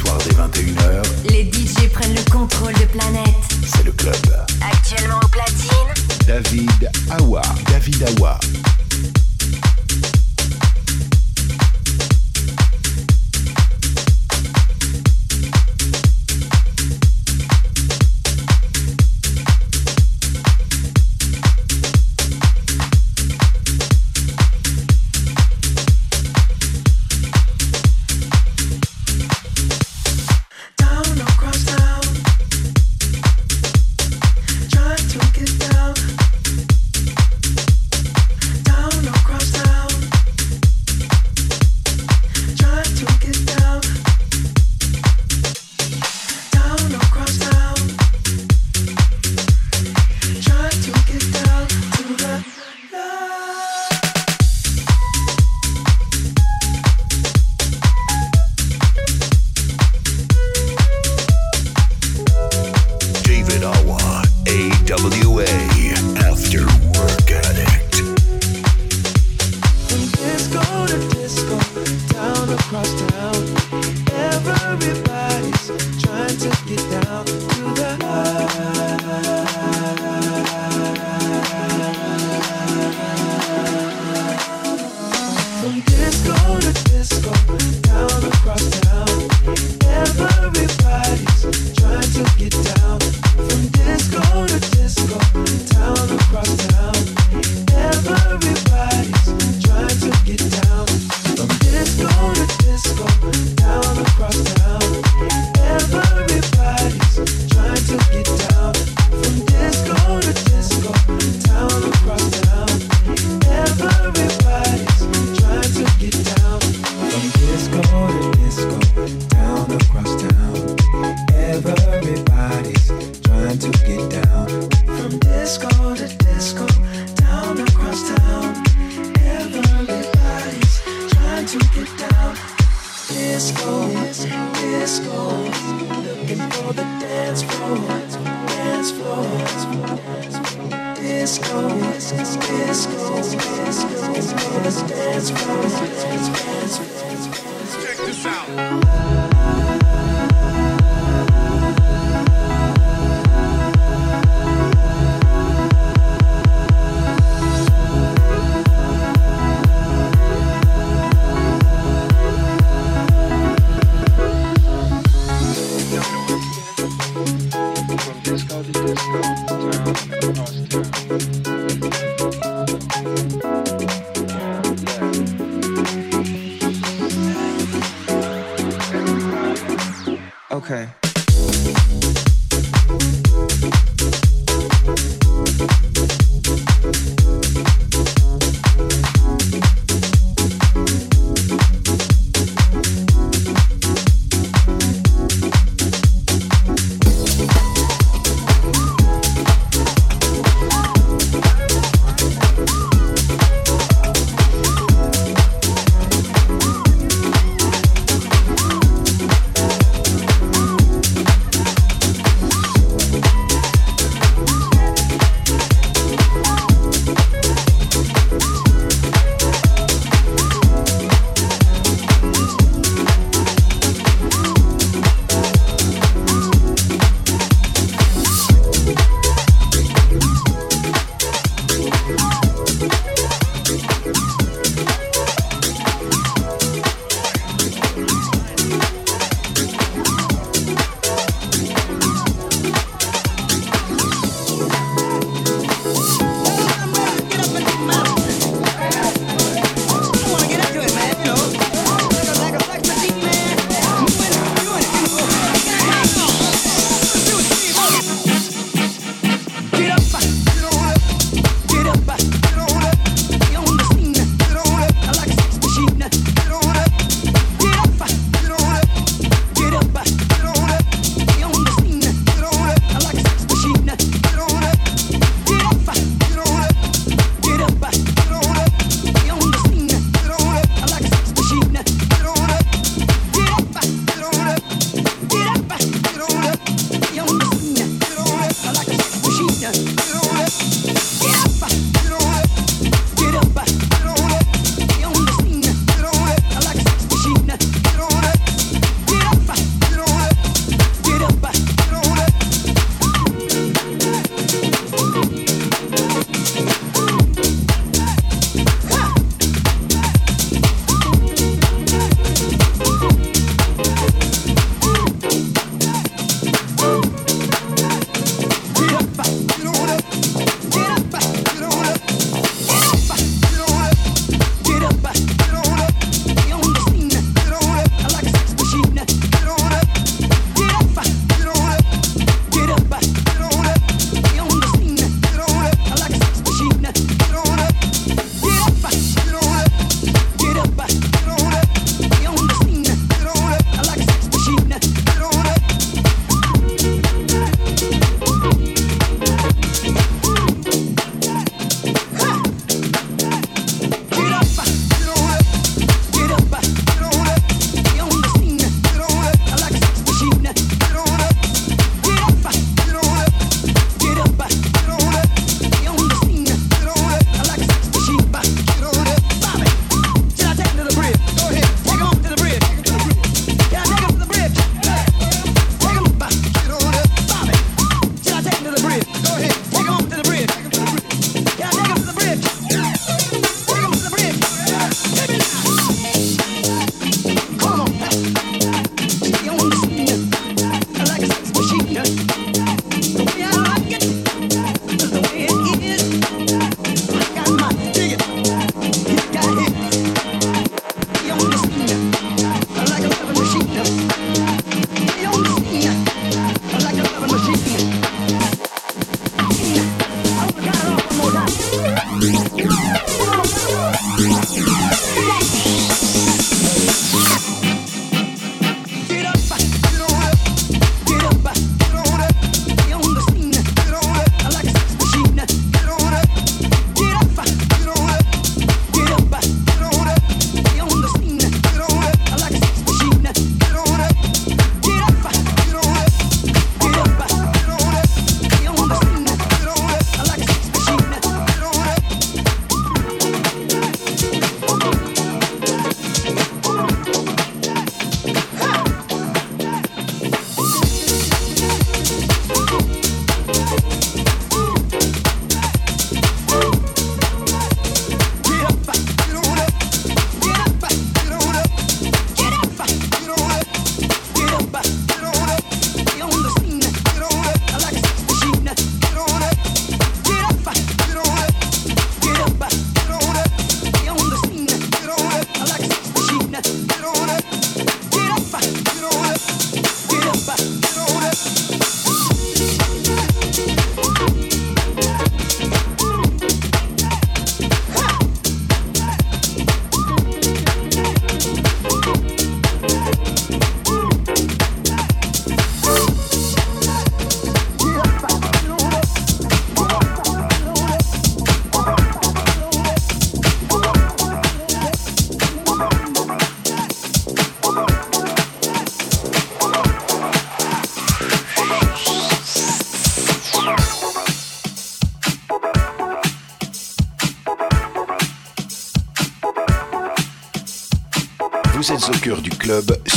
soirs dès 21h, les DJ prennent le contrôle de planète. C'est le club. Actuellement au platine, David Awa. David Awa.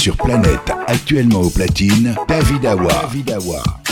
Sur Planète, actuellement au platine, David Awa. David Awa.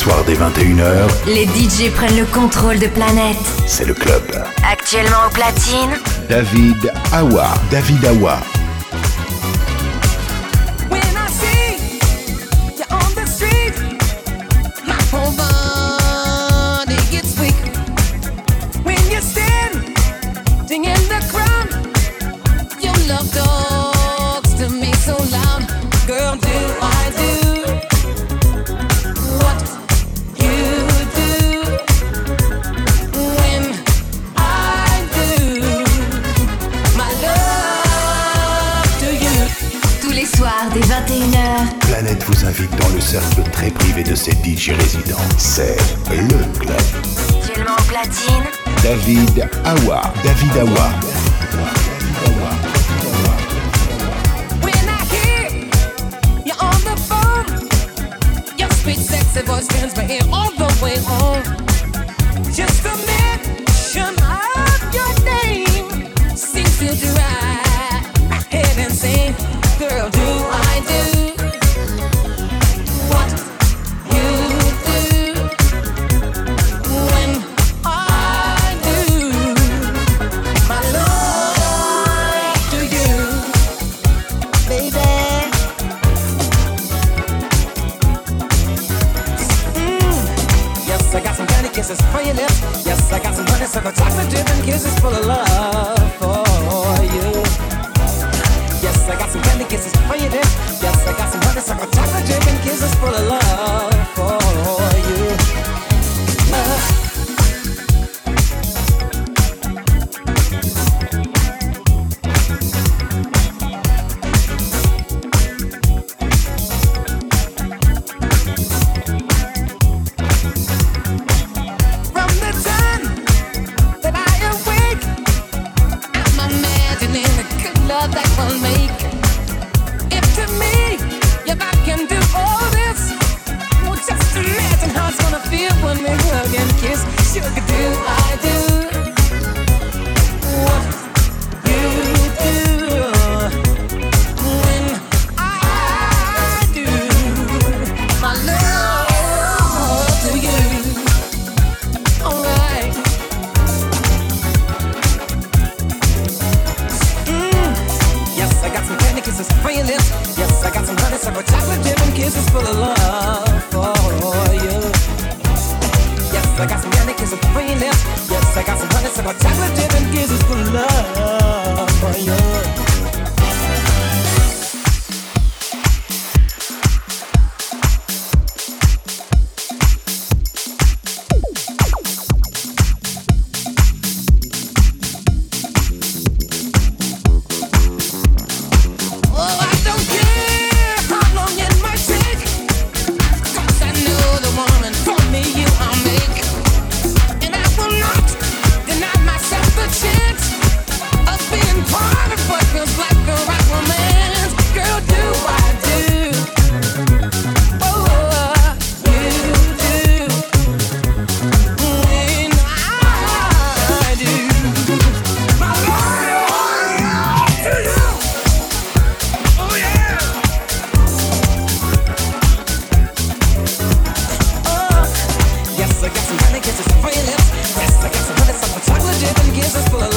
soirs dès 21h, les DJ prennent le contrôle de planète. C'est le club. Actuellement au platine, David Awa. David Awa. Dawa. Yes, I got some honeysuckle chocolate dip and kisses full of love for you. Yes, I got some candy kisses for you, dip. Yes, I got some honeysuckle chocolate dip and kisses full of love for you. Just for